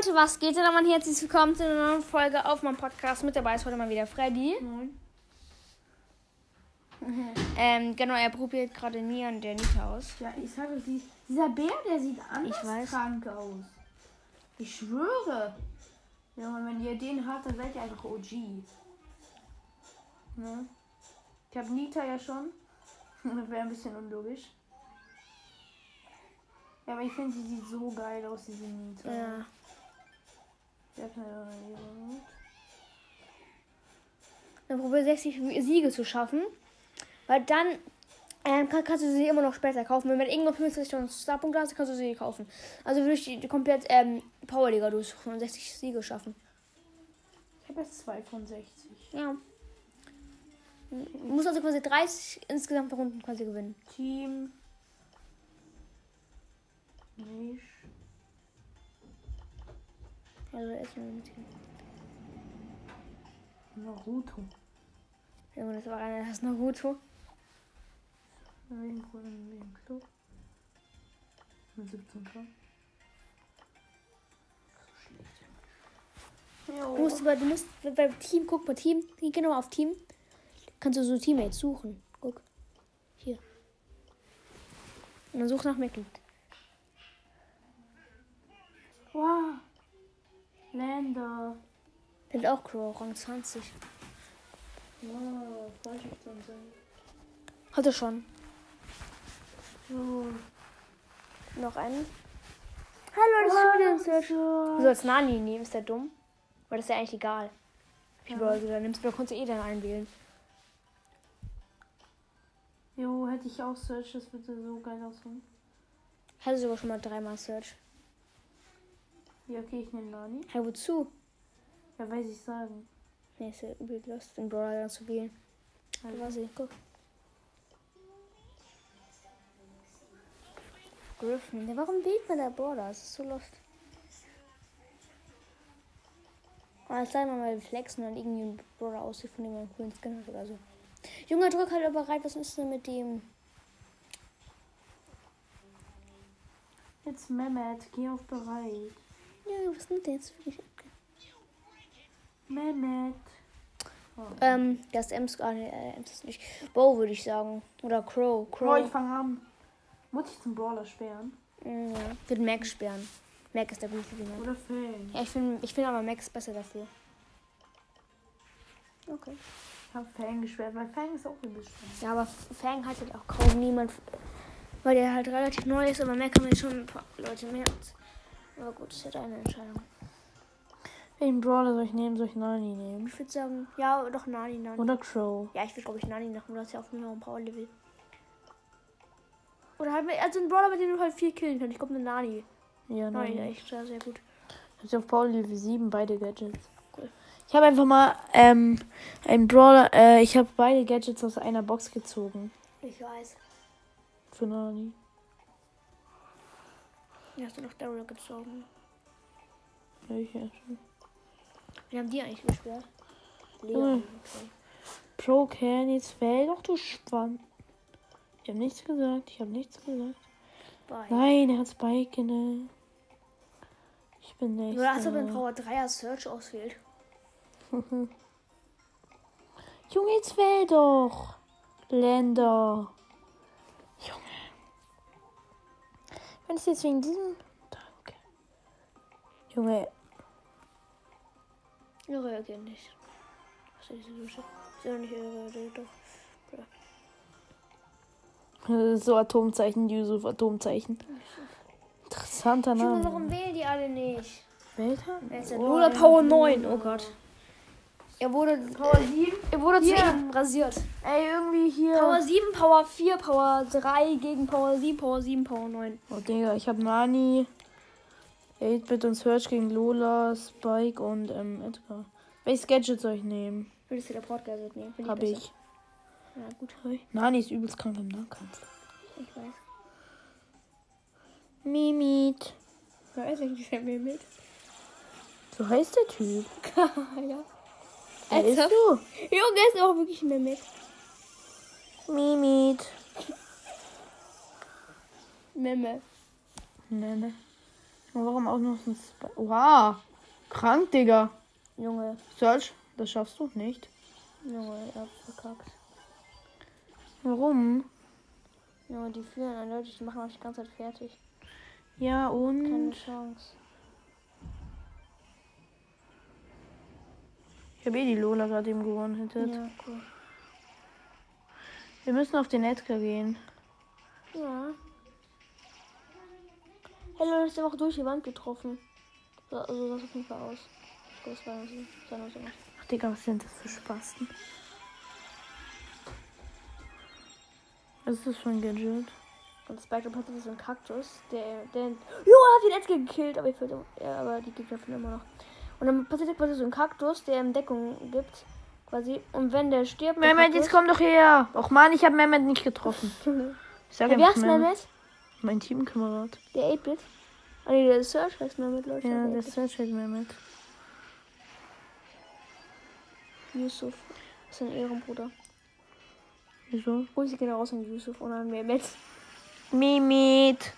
Leute, was geht denn? Und herzlich willkommen zu einer neuen Folge auf meinem Podcast. Mit dabei ist heute mal wieder Freddy. Ähm, genau, er probiert gerade nie an der Nita aus. Ja, ich sage, sie, dieser Bär, der sieht anders Ich weiß. krank aus. Ich schwöre. Ja, und wenn ihr den habt, dann seid ihr einfach OG. Ne? Ich habe Nita ja schon. Das wäre ein bisschen unlogisch. Ja, aber ich finde, sie sieht so geil aus, diese Nita. Ja. Dann probiert 60 Siege zu schaffen. Weil dann ähm, kann, kannst du sie immer noch später kaufen. Wenn du irgendwo 50 Starpunkte hast, kannst du sie kaufen. Also würde ich die komplett ähm, Powerliga durchsuchen und 60 Siege schaffen. Ich habe jetzt 2 von 60. Ja. Du musst also quasi 30 insgesamt Runden quasi gewinnen. Team. Nicht. Also erstmal mit dem. Naruto. Junge, das war einer, das ist Naruto. Irgendwo in dem Club. Mit 17 K. So schlecht. Du musst, über- du musst bei- beim Team, guck mal, Team, geh genau auf Team. Kannst du so Teammates suchen. Guck. Hier. Und dann such nach Mitglied. Wow. Länder. Der hat auch Crow, Rang 20. Wow, falsch dann sein. Hatte schon. So. Noch einen. Hallo, das ist wieder. Du sollst Nani nehmen, ist der dumm? Weil das ist ja eigentlich egal. Wie Ja. du da nimmst, da kannst du eh dann einwählen. Jo, hätte ich auch Search, das würde so geil aussehen. Ich hatte sogar schon mal dreimal Search. Ja, okay, ich nehme Nani. Hey, wozu? Ja, weiß ich sagen. Nee, ist ja übel lost, den Brawler zu wählen. Da war sie, guck. Griffin. Ja, warum wählt man der Brawler? Das ist so lost. Ah, es sei mal mal flexen und irgendwie ein Brawler aussieht, von dem man einen coolen Skin hat oder so. Junge, drück halt bereit. Was ist denn mit dem? Jetzt Mehmet, geh auf bereit. Ja, was nimmt der jetzt wirklich ab? Mehmet. Oh. Ähm, das ist Ems gar nicht. Äh, Ems ist nicht. Bo würde ich sagen. Oder Crow. Oh, Crow. ich fange an. Muss ich zum Brawler sperren? Ja. Wird Mac sperren. Mac ist der gute Diener. Oder Fang? Ja, ich finde ich find aber Max besser dafür. Okay. Ich habe Fang gesperrt, weil Fang ist auch übel schwer. Ja, aber Fang hat halt auch kaum niemand. Weil der halt relativ neu ist, aber Mac haben jetzt schon ein paar Leute mehr. Aber gut, ist ja deine Entscheidung. Welchen Brawler soll ich nehmen? Soll ich Nani nehmen? Ich würde sagen, ja, doch Nani, Nani. Oder Crow? Ja, ich würde glaube ich Nani machen, du hast ja auf jeden Fall ein Power Level. Oder halt, also ein Brawler, mit dem du halt viel killen kannst. Ich glaube, eine Nani. Ja, Nani, Nani. echt sehr, sehr gut. Ich habe auf Paul Level 7 beide Gadgets. Cool. Ich habe einfach mal ähm, einen Brawler, äh, ich habe beide Gadgets aus einer Box gezogen. Ich weiß. Für Nani. Hast du noch Daryl gezogen? Ja, ich ja schon. Wie haben die eigentlich gesperrt? Leon. Pro Can, jetzt wähl doch, du Schwanz. Ich habe nichts gesagt, ich habe nichts gesagt. Bye. Nein, er hat Spike, ne? Ich bin nicht. Oder als ob ein Power 3er Search auswählt. Junge, jetzt wähl doch. Länder. Wenn es jetzt wegen diesem. Danke. Junge, Ja, reagiert nicht. Was ist diese Dusche? Ist ja nicht reagiert, doch. so Atomzeichen, Yusuf, Atomzeichen. Interessanter Name. warum wählen die alle nicht? Welcher? Er ist ja Oh, Power 9, oh Gott. Er wurde, Power 7? er wurde zu ihm rasiert. Ey, irgendwie hier. Power 7, Power 4, Power 3 gegen Power 7, Power 7, Power 9. Oh, Digga, ich hab Nani, 8-Bit und Search gegen Lola, Spike und ähm, Edgar. Welches Gadget soll ich nehmen? Würdest du der Podcast nehmen? Find Hab besser. ich. Ja, gut, Nani ist übelst krank im Nahkampf. ich weiß. Mimit. Wer weiß eigentlich, wer mir mit? So heißt der Typ. ja. Wer ist du? Junge, ist auch wirklich mehr mit. Mimit. Memme. Und warum auch noch ein Spike? Wow. Krank, Digga. Junge, Search, das schaffst du nicht. Junge, er hat verkackt. Warum? Junge, die führen eindeutig, die machen euch die ganze Zeit fertig. Ja, Keine und. Chance. Ich habe eh die Lola gerade eben gewonnen. Hätte. Ja, cool. Wir müssen auf den Edgar gehen. Ja. Leute, ist einfach durch die Wand getroffen. So, also das auf jeden Fall aus. Das war so. Ach, Digga, was sind das für Spasten? Ist das ein Gadget? Und Spike hatte so einen Kaktus, der, der, jo, er hat den Edgar gekillt, aber ich würde, ja, aber die Gegner finden immer noch. Und dann passiert quasi so ein Kaktus, der ihm Deckung gibt, quasi. Und wenn der stirbt, der Mehmet, jetzt komm doch her. Och man, ich habe Mehmet nicht getroffen. Ich sag wie einfach heißt Mehmet. Mehmet? Mein Teamkamerad. Der 8-Bit? Ah, nee, der Search heißt Mehmet, Leute. Ja, der 8-Bit. Search hat Mehmet. Yusuf. Das ist ein Ehrenbruder. Wieso? Grüße gehen raus an Yusuf und an Mehmet. Mimit.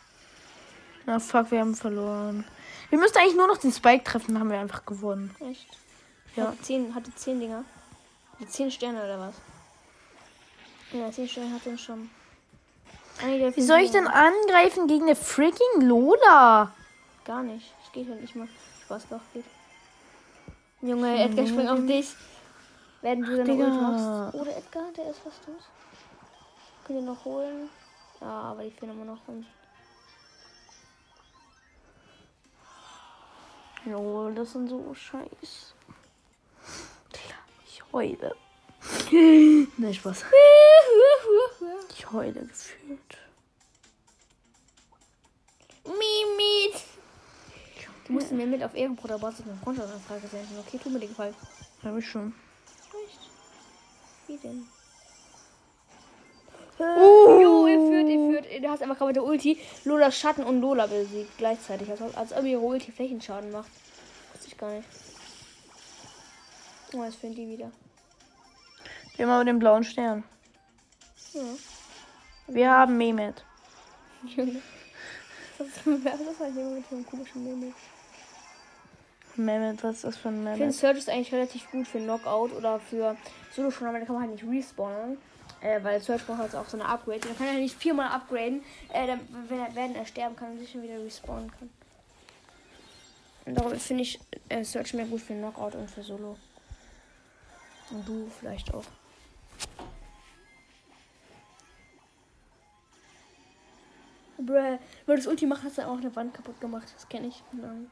Na fuck, wir haben verloren. Wir müssten eigentlich nur noch den Spike treffen, dann haben wir einfach gewonnen. Echt? Ja. Hatte 10, hatte 10 Dinger. Hatte 10 Sterne oder was? Ja, 10 Sterne hat er schon. Wie soll ich denn angreifen gegen eine freaking Lola? Gar nicht. Es geht ja nicht mal. Spaß doch geht. Junge, Edgar springt auf dich. Werden du dann Digga. Ult machst. Oder Edgar, der ist fast tot. Könnt ihr noch holen? Ja, aber die fehlen immer noch rum. Jo, das sind so scheiß. Heule. ne, Spaß. Ich heule gefühlt. Mimit! Du musst mir mit auf Ehrenbruder Basis eine Freundschaftsanfrage senden. Okay, tu mir den Gefallen. Hab ich schon. Echt? Wie denn? Uh. Jo, ihr führt, ihr führt. Du hast einfach gerade mit der Ulti Lola Schatten und Lola besiegt gleichzeitig. Also, als ob ihre Ulti Flächenschaden macht. Wusste ich gar nicht. Oh, jetzt führen die wieder. Wir haben aber den blauen Stern. Ja. Wir haben Mehmet. Junge. Das ist wer ist das halt mit einem komischen Mimik. Mehmet, was ist das für ein Ich finde Mehmet? Search ist eigentlich relativ gut für Knockout oder für Solo schon, aber da kann man halt nicht respawnen. Äh, weil Search braucht halt auch so eine Upgrade. Da kann er nicht viermal upgraden, äh, dann, wenn er, wenn er sterben kann und sich schon wieder respawnen kann. Und darum finde ich äh, Search mehr gut für Knockout und für Solo. Und du vielleicht auch. Bruh, weil das Ulti macht, hast du auch eine Wand kaputt gemacht. Das kenne ich. Nein.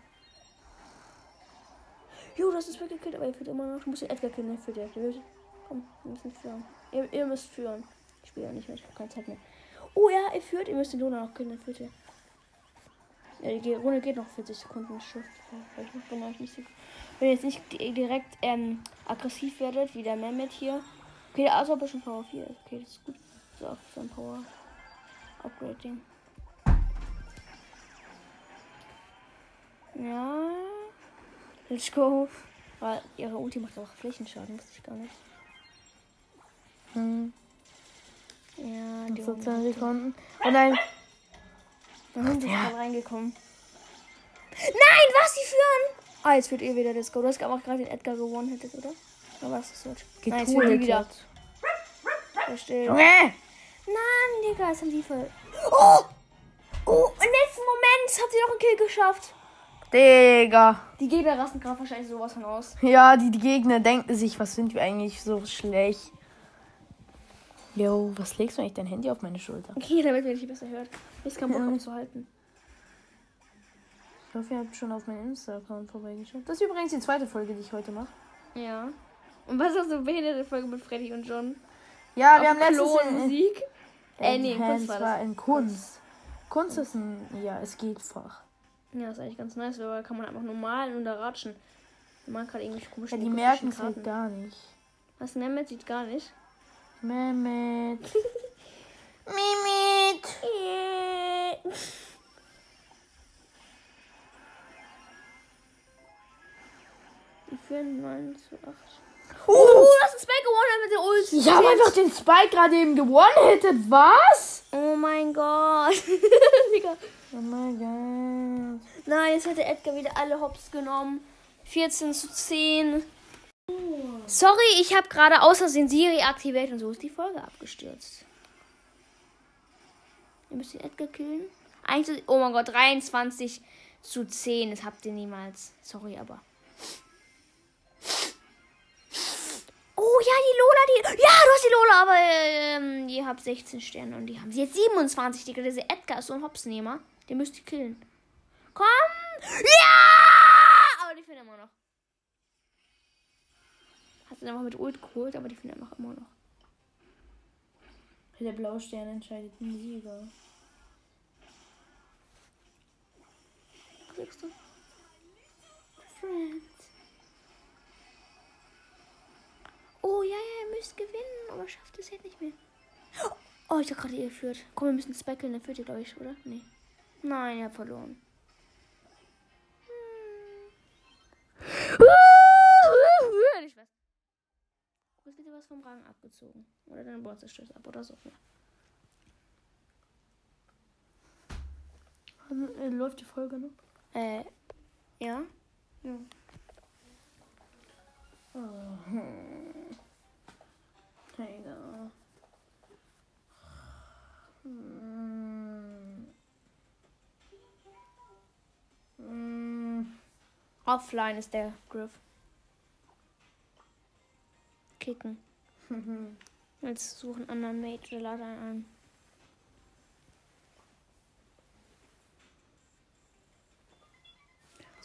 Jo, das ist wirklich gekillt, aber ihr führt immer noch. Du musst den Edgar killen, führt der. wird- Komm, wir müssen führen. Ihr, ihr müsst führen. Ich spiele ja nicht mehr, ich habe keine Zeit mehr. Oh ja, ihr führt, ihr müsst den Luna noch killen, der führt der. Ja, die Runde geht noch 40 Sekunden. Ich vielleicht bin euch nicht so. Wenn ihr jetzt nicht di- direkt ähm, aggressiv werdet, wie der Mehmet hier. Okay, der Asop ist schon Power 4. Okay, das ist gut. So, auf sein Power Upgrading. Ja. Let's go. Weil ihre Ulti macht auch Flächenschaden, wusste ich gar nicht. Hm, Ja, die so Runde 10 hat- Sekunden. Oh nein. Da sind sie gerade reingekommen. Nein, was? Die führen! Ah, jetzt führt ihr wieder das Go. Du hast auch gerade den Edgar gewonnen hättet, oder? Oder was ist das? Nein, jetzt die wieder. Verstehe. Junge! Nein, Digga, jetzt haben die voll. Oh! Oh, im letzten Moment hat sie noch einen Kill geschafft. Digga. Die Gegner rasten gerade wahrscheinlich sowas von aus. Ja, die, die Gegner denken sich, was sind wir eigentlich so schlecht? Yo, was legst du eigentlich dein Handy auf meine Schulter? Okay, damit man dich besser hört. Ich kann Bock aufzuhalten. Ich hoffe, ihr habt schon auf meinen Insta-Account vorbeigeschaut. Das ist übrigens die zweite Folge, die ich heute mache. Ja. Und was ist so eine behinderte Folge mit Freddy und John? Ja, Auf wir haben letztens in, Klonmusik? Äh, nee, Kunst das war war in Kunst. Kunst ist ein, ja, es geht Fach. Ja, ist eigentlich ganz nice, weil da kann man einfach normal und da ratschen. Man gerade irgendwie komische Ja, die merken es halt gar nicht. Was Mehmet sieht gar nicht. Mehmet. Mimit. Führen 9 zu 8. Uh, Oh, das ist Spike gewonnen mit der Ult. ich habe einfach den Spike gerade eben gewonnen-hittet. Was? Oh mein Gott. Digga. Oh mein Gott. Nein, jetzt hätte Edgar wieder alle Hops genommen. 14 zu 10. Sorry, ich habe gerade außersehen Siri aktiviert und so ist die Folge abgestürzt. Ihr müsst den Edgar killen. Eigentlich, oh mein Gott, 23 zu 10. Das habt ihr niemals. Sorry, aber. Ja, die Lola, die. Ja, du hast die Lola, aber ähm, ihr habt 16 Sterne und die haben sie jetzt 27. Digga, dieser Edgar ist so ein Hopsnehmer. Den müsst ihr killen. Komm! Ja! Aber die finden immer noch. Hat sie einfach mit Ult geholt, aber die finden einfach immer noch. Der blaue Stern entscheidet den Sieger. Was sagst du? Friends. Oh ja, ja, ihr müsst gewinnen, aber schafft es jetzt nicht mehr. Oh, ich hab gerade ihr geführt. Komm, wir müssen speckeln, dann führt ihr, glaube ich, oder? Nee. Nein, ihr habt verloren. Hm. Ich weiß. Jetzt wird dir was vom Rang abgezogen. Oder dein Board zerstört ab oder so. Äh, läuft die Folge noch? Äh, ja. Ja. Oh. Egal. Hm. Hm. Offline ist der Griff. Kicken. Jetzt suchen anderen Mate oder lade einen ein.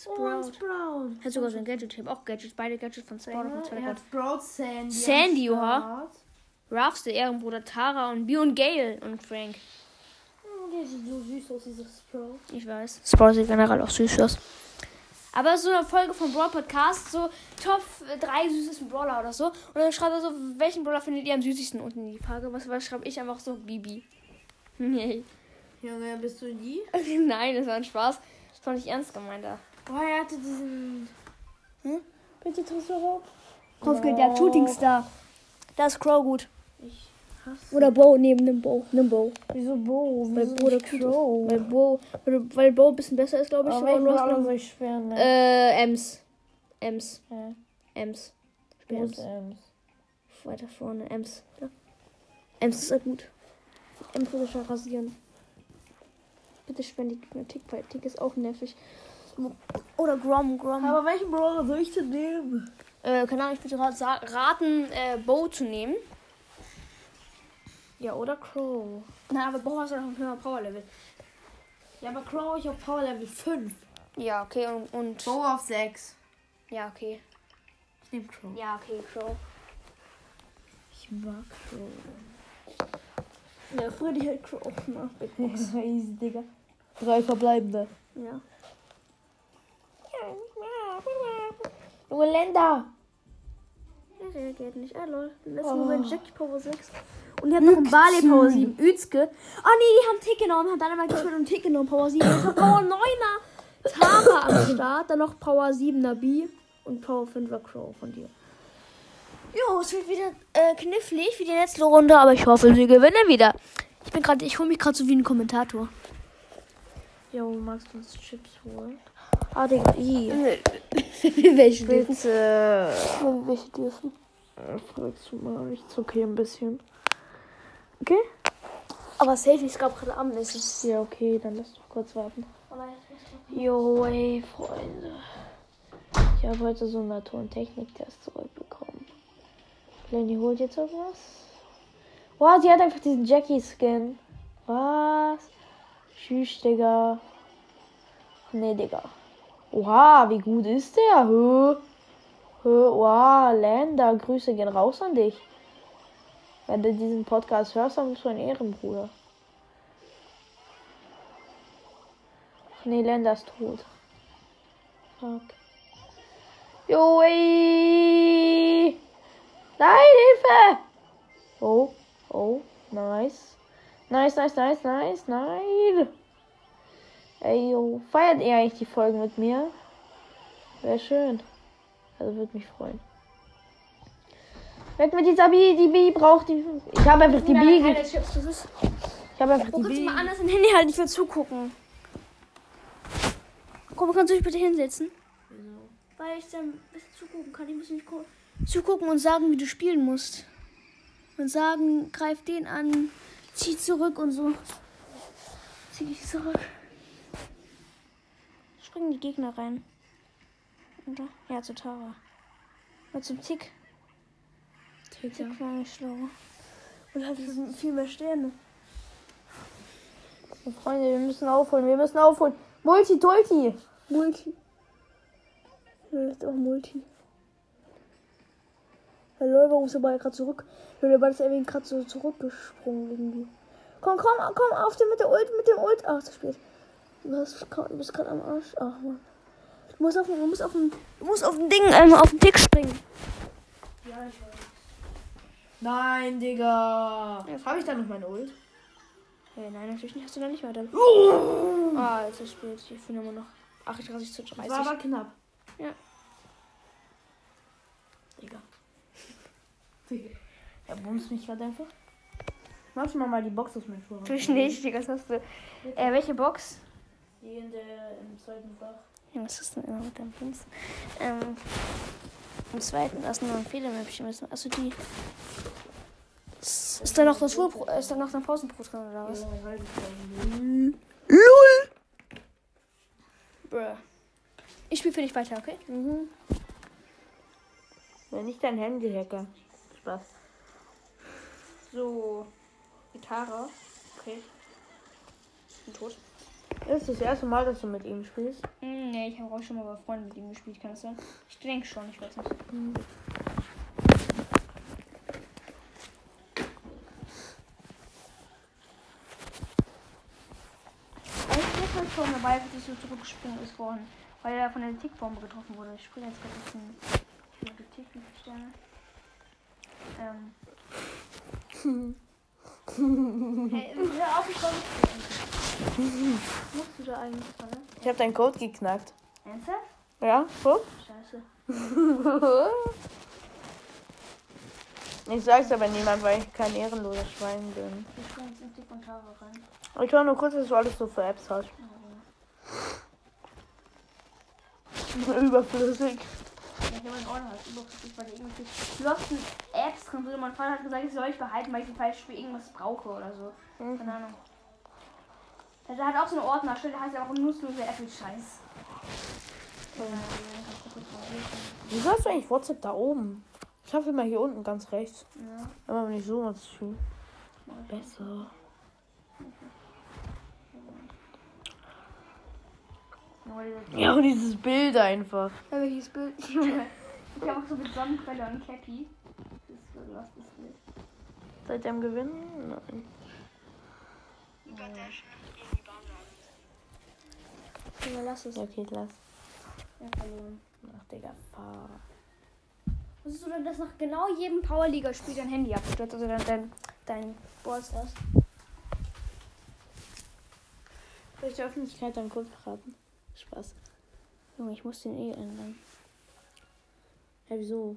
Oh, Sprout. Sprout. Hat sogar so ein Gadget. Ich habe auch Gadgets. Beide Gadgets von Sprout und von Sprout, Sandy. Sandy, oha. Ruffs, der Ehrenbruder Tara und B und Gale und Frank. Oh, der sieht so süß aus, dieser Sprout. Ich weiß. Sprout sieht generell auch süß aus. Aber so eine Folge vom Brawl Podcast, so Top 3 süßesten Brawler oder so. Und dann schreibt er so, welchen Brawler findet ihr am süßesten unten in die Frage. Was, was schreibe ich einfach so? Bibi. Nee. Junge, bist du die? Nein, das war ein Spaß. Das war nicht ernst gemeint. da. Oh, er hatte diesen. Hm? Bitte Tresor Kopfgeldjagd, Shooting Star. Da ist Crow gut. Ich hasse. Oder Bo neben dem Bo. Nimm Bo. Wieso Bo? Weil Wieso Bo der Crow? Weil Bo, weil, weil Bo ein bisschen besser ist, glaube ich. Aber so. Und welchen du hast Brawler noch- soll ich schwer nennen? Äh, Ems. Ems. Hä? Ems. Ems. Ems? Weiter vorne. Ems. Ja. Ems ist ja gut. Ems würde schon rasieren. Bitte spend die Gegner Tick, weil Tick ist auch nervig. Oder Grom, Grom. Aber welchen Brawler soll ich denn nehmen? Äh, keine Ahnung, ich würde raten, äh, Bo zu nehmen. Ja, oder Crow. Na, aber Bo hast du noch ein höherer Power-Level. Ja, aber Crow ich auf Power Level 5. Ja, okay, und, und. Bo auf 6. Ja, okay. Ich nehme Crow. Ja, okay, Crow. Ich mag Crow. Ja, früher die halt Crow. Big Box. Easy, Digga. Drei verbleibende. ja. Junge Länder. Er reagiert nicht. Ah, lol. Im letzten Oh. Moment Jackie Power 6. Und die haben noch einen Barley Power 7. Özke. Ah, nee, die haben Tick genommen. Haben dann einmal gespielt und Tick genommen. Power 7. Jetzt noch Power 9er. Tara am Start. Dann noch Power 7er B. Und Power 5er Crow von dir. Jo, es wird wieder äh, knifflig wie die letzte Runde. Aber ich hoffe, sie gewinnen wieder. Ich bin gerade, ich hole mich gerade so wie ein Kommentator. Jo, magst du uns Chips holen? Ah, Digga, i. Welche dürfen? Welche dürfen? Äh, Fragst du mal, ich zucke hier ein bisschen. Okay? Aber safe, ich glaube gerade am nächsten. Ja, okay, dann lass doch kurz warten. Jo, ey, Freunde. Ich habe heute so einen Natur- und Techniktest zurückbekommen. Lenny holt jetzt irgendwas. Wow, sie hat einfach diesen Jackie-Skin. Was? Tschüss, Digga. Nee, Digga. Oha, wie gut ist der? Hö. Hö, wow, Lander, Grüße gehen raus an dich. Wenn du diesen Podcast hörst, dann bist du ein Ehrenbruder. Nee, Lander ist tot. Fuck. Jo, ey. Nein, Hilfe! Oh, oh, nice. Nice, nice, nice, nice, nein. Ey, yo. Feiert ihr eigentlich die Folgen mit mir? Wäre schön. Also würde mich freuen. Weg mit dieser Bi, die Bi braucht die. Ich habe einfach die Bi. ge-. Ich habe einfach Wo die Bi. mal anders im Handy halten? Ich will zugucken. Komm, kannst du dich bitte hinsetzen? Wieso? Weil ich dann ein bisschen zugucken kann. Ich muss nicht zugucken und sagen, wie du spielen musst. Und sagen, greif den an, zieh zurück und so. Zieh dich zurück. Springen die Gegner rein. Oder? Ja, zu Tara. Und zum Tick. Tick, Tick war nicht schlau. Und hat viel mehr Sterne. Oh, Freunde, wir müssen aufholen, wir müssen aufholen. Multi, Tulti. Multi. Ja, ist auch Multi. Leute, warum ist der Ball gerade zurück? Der Ball ist irgendwie gerade so zurückgesprungen irgendwie. Komm, komm, komm, auf den mit der Ult, mit dem Ult. Ach, zu spät. Du, hast, du bist gerade am Arsch. Ach, Mann. Du musst auf, du musst auf, den, du musst auf den Ding, ähm, auf den Tick springen. Ja, ich weiß. Nein, Digga. Ja, Habe ich da noch meine Ult? Hey, nein, natürlich nicht. Hast du da nicht weiter. Ah, jetzt ist spät. Ich finde immer noch 38 zu 30. war aber knapp. Ja. Digga. Digga. Er bumst mich gerade einfach. Machst du mal die Box aus meinem Schuh? Natürlich nicht, Digga, was hast du? Äh, welche Box? Die in der, im zweiten Fach. Ja, was ist denn immer mit deinem Bums? Ähm, im zweiten, da ist noch ein Fehlermäppchen. Achso, die. Ist da noch das Schulpro ist da noch ein Pausenbrot drin oder was? LOL! Bruh. Ich spiele für dich weiter, okay? Mhm. Wenn nicht dein Handy hacker. Spaß. So. Gitarre. Okay. Bin tot. Ist das erste Mal, dass du mit ihm spielst? Mm, nee, ich habe auch schon mal bei Freunden mit ihm gespielt, kann das sein? Ich denke schon, ich weiß nicht. Mhm. schon dabei, als ich so zurückgesprungen ist worden, weil er von der Tickbombe getroffen wurde. Ich springe jetzt gerade ein bisschen für die Tick, wie viele Sterne. Ähm. hey, hör auf, ich Musst du da eigentlich dran? Ich hab deinen Code geknackt. Ernsthaft? Ja, wo? Scheiße. ich sag's aber niemand, weil ich kein ehrenloser Schwein bin. Ich springe jetzt in und Tara rein. Ich war nur kurz, was du alles so für Apps hast. Überflüssig. Ja, ich habe einen Ordner als überflüssig, weil irgendwie losten Apps drin sind. Mein Vater hat gesagt, ich soll ich behalten, weil ich falsch für irgendwas brauche oder so. Mhm. Keine Ahnung. Der hat auch so eine Ordner, der heißt ja auch nutzlose Apple-Scheiß. Wieso hast du eigentlich WhatsApp da oben? Ich habe immer hier unten ganz rechts. Ja. Aber wenn ich so was tue. Besser. Ja, und dieses Bild einfach. Ja, welches Bild? ich habe auch so mit Sonnenbrille und Cappy. Das ist so lastes Bild. Seit dem Gewinnen? Nein. Ja, lass es. Ja, okay, lass. Ja, verloren. Ach, Digga, fahr. Wusstest du denn, dass nach genau jedem Powerliga-Spiel dein Handy abstürzt? Also dein, dein, dein Ballstars? Soll ich der Öffentlichkeit dann kurz verraten? Spaß. Junge, ich muss den eh ändern. Ja, wieso?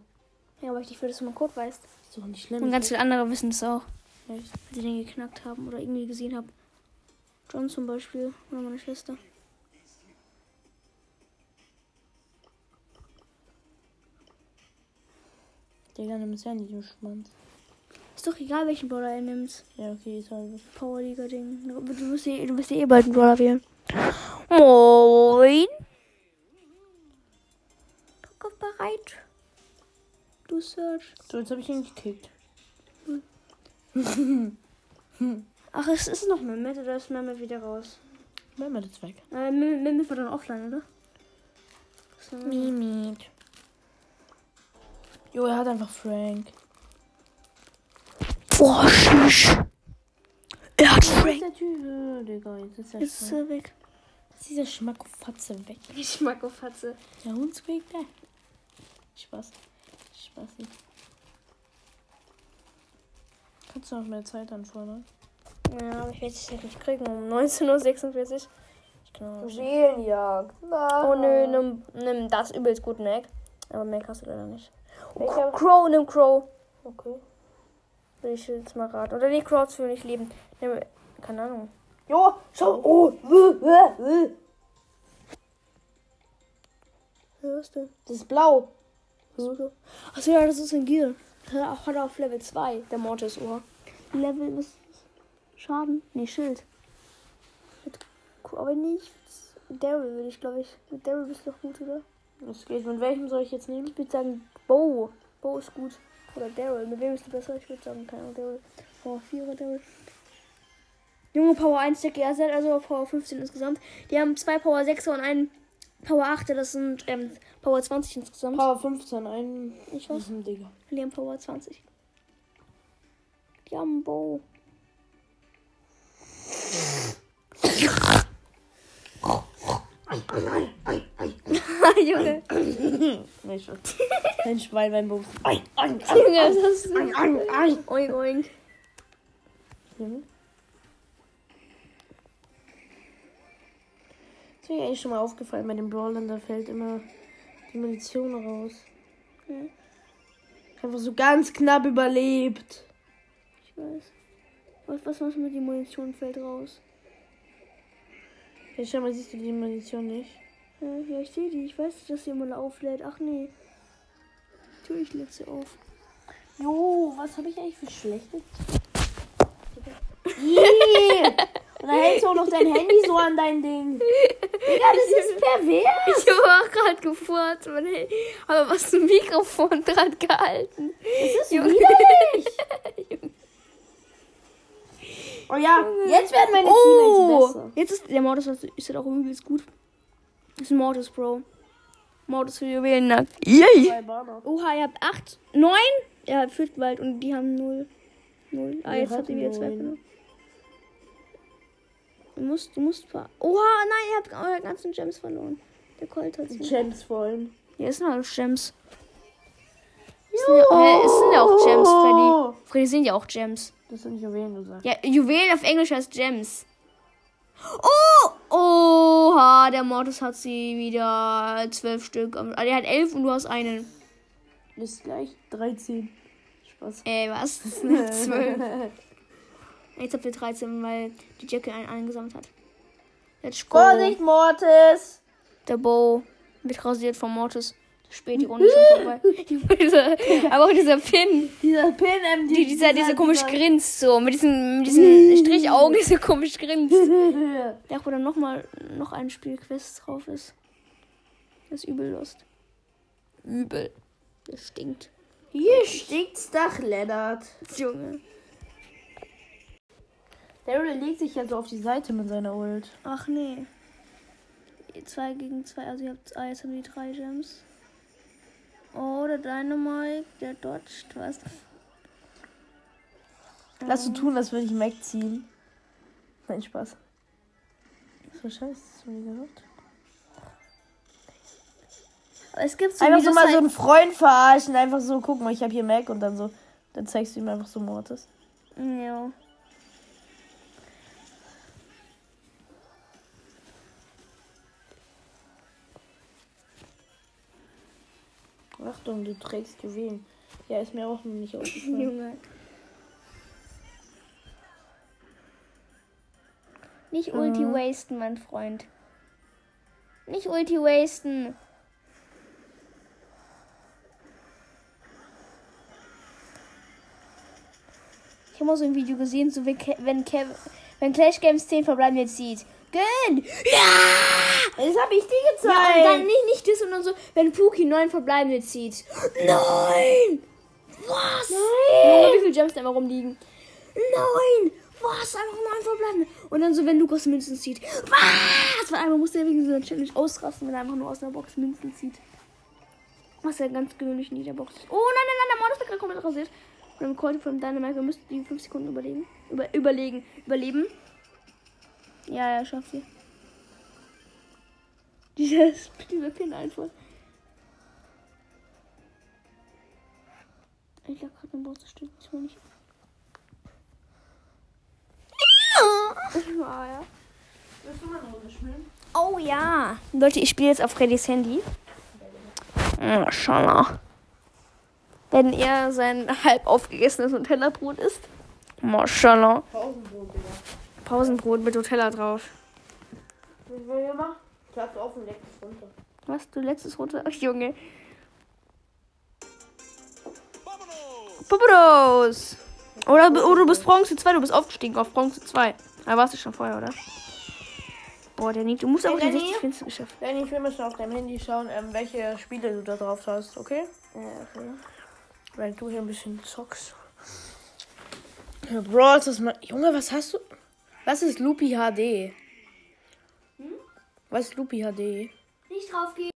Ja, aber ich dich will, dass du mal Code weißt. Ist doch nicht schlimm. Und ganz viele andere wissen es auch. Echt? Weil sie den geknackt haben oder irgendwie gesehen haben. John zum Beispiel oder meine Schwester. Digga, nimm ja nicht, du Schwanz. Ist doch egal, welchen Brawler er nimmt. Ja, okay, ist halt. Powerliga-Ding. Du, du, wirst eh, du wirst eh bald einen Brawler wählen. Moin. Kopf bereit. Du Search. So, jetzt habe ich ihn gekickt. Ach, es ist noch Mehmet oder ist Mehmet wieder raus? Mehmet ist weg. Äh, Mehmet war dann offline, oder? Mimit. Jo, er hat einfach Frank. Boah, tschüss. Er hat Frank. Ist der Typ, Digga, jetzt ist er Jetzt ist er weg. Ist dieser Schmackofatze weg. Schmackofatze. Der Hundsquake da. Spaß. Spaß. Kannst du noch mehr Zeit anfordern? Ja, aber ich werde es nicht kriegen um 19.46 Uhr. Ich kann auch Seelenjagd. Oh nö, nimm, nimm das übelst gut Mac. Aber Mac hast du leider nicht. Oh, Crow, nimm Crow. Okay. Will ich jetzt mal raten. Oder die Crows will nicht leben. Nimm, keine Ahnung. Jo, schau. Oh. Was denn? Das ist blau. Achso, ja, das ist ein Gear. Hat er auf Level 2, der Mortis Ohr. Level, was? Schaden? Nee, Schild. Aber nicht. Daryl will ich, glaube ich. Mit Daryl bist du doch gut, oder? Das geht. Mit welchem soll ich jetzt nehmen? Ich würde sagen, Bo. Bo ist gut. Oder Daryl. Mit wem bist du besser? Ich würde sagen, keine Ahnung, Daryl. Power 4 oder Daryl. Junge Power 1 der GRZ, also Power 15 insgesamt. Die haben zwei Power 6er und einen Power 8er. Das sind ähm, Power 20 insgesamt. Power 15, ein. Ich weiß. Mhm, Digga. Die haben Power 20. Die haben Bo. Junge. Nee, schon. Ein Schwein beim Bums. Junge, was hast du? Oink, oink. Ist mir eigentlich schon mal aufgefallen, bei den Brawlern, da fällt immer die Munition raus. Hm. Einfach so ganz knapp überlebt. Ich weiß. Was, was machst du mit die Munition fällt raus? Ja, schau mal, siehst du die Munition nicht? Ja, ja ich sehe die. Ich weiß, dass sie immer auflädt. Ach nee. Natürlich lädt sie auf. Jo, was habe ich eigentlich für schlechte? Ih! Und dann hältst du auch noch dein Handy so an dein Ding. Digga, das ist pervers. Ich habe auch gerade gefurzt. mein Handy- Aber was zum Mikrofon dran gehalten. Das ist widerlich. Oh ja, jetzt werden meine Teammates Oh! besser. Jetzt ist der Mortis ist ist halt auch übelst gut. Das ist ein Mortis, Bro. Mortis für Juwelennackt. Yay! Oha, ihr habt 8, 9? Ja, führt bald und die haben 0. 0. Ah, jetzt habt ihr wieder 2 neun. verloren. Du musst, du musst. ver- Oha, nein, ihr habt eure ganzen Gems verloren. Der Colt hat sie. Gems vor allem. Ja, es sind alles Gems. Es sind, ja, hä, es sind ja auch Gems, Freddy. Freddy sind ja auch Gems. Das sind Juwelen gesagt. Ja, Juwelen auf Englisch heißt Gems. Oh! Oha, der Mortis hat sie wieder zwölf Stück. Also, er hat elf und du hast einen. Ist gleich 13. Spaß. Äh, was? Zwölf. Jetzt habt ihr 13, weil die Jackie einen eingesammelt hat. Let's go. Vorsicht, Mortis! Der Bow wird rasiert vom Mortis. Spät die Runde schon vorbei. Dieser- Aber auch dieser Pin. Dieser Pin, ähm, Die, dieser, dieser komisch grinst so. Mit diesen, mit diesen Strichaugen, die so komisch grinst. Ja, wo dann nochmal noch ein Spielquest drauf ist. Das ist übel lust. Übel. Das stinkt. Hier stinkt's nach Lennart. Junge. Daryl legt sich ja so auf die Seite mit seiner Ult. Ach nee. Zwei gegen zwei. Also ihr habt. Ah, jetzt haben die drei Gems. Oh, der Dynamite, der dodgt was. Lass du tun, als würde ich Mac ziehen. Nein, Spaß. So scheiße, nie gehört? Aber es gibt so Einfach so mal so halt- einen Freund verarschen, einfach so, guck mal, ich habe hier Mac und dann so, dann zeigst du ihm einfach so Mortis. Ja. Achtung, du trägst Juwelen. Ja, ist mir auch nicht aufgefallen. Junge. Nicht Ulti Mhm. wasten, mein Freund. Nicht Ulti wasten. Ich habe mal so ein Video gesehen, so wenn, Ke wenn, Kev wenn Clash Games 10 verbleiben jetzt sieht. Gönn! Ja! Das habe ich dir Ja, und dann gezeigt. nicht, nicht das, sondern so, wenn Puki 9 verbleibende zieht. Nein! Was? Junge, wie viele Gems da immer rumliegen? Nein! Was? Einfach neun verbleibende. Und dann so, wenn Lukas Münzen zieht. Was? Weil einmal muss der wegen so einer Challenge ausrasten, wenn er einfach nur aus einer Box Münzen zieht. Was ja ganz gewöhnlich in jeder Box ist. Oh nein, nein, nein, der Modus wird gerade komplett rasiert. Und dann Colt von Dynamite, wir müssen die 5 Sekunden überlegen. Über, überlegen. Überleben. Ja, er schafft sie. Dieses, dieser Pin einfach. Ich lag gerade im Bruststück. Ich will nicht. Ah, ja. Willst du mal eine Runde spielen? Oh ja. Leute, ich spiele jetzt auf Freddys Handy. Maschallah. Wenn er sein halb aufgegessenes Nutella-Brot isst. Maschallah. Pausenbrot, Digga. Pausenbrot mit Nutella drauf. Was wollen wir machen? Platz auf und leg es runter. Was? Du letztes runter? Ach, Junge. Popodos! Oder, oder du bist Bronze 2, du bist aufgestiegen auf Bronze 2. Da warst du schon vorher, oder? Boah, der Nick, du musst aber die Lenny? 60 Finster geschafft. Lenny, wir müssen auf deinem Handy schauen, ähm, welche Spiele du da drauf hast, okay? Ja, okay. Weil du hier ein bisschen zockst. Ja, Brawl, das mal. Junge, was hast du? Was ist Loopy HD? Was ist Loopy HD? Nicht drauf gehen.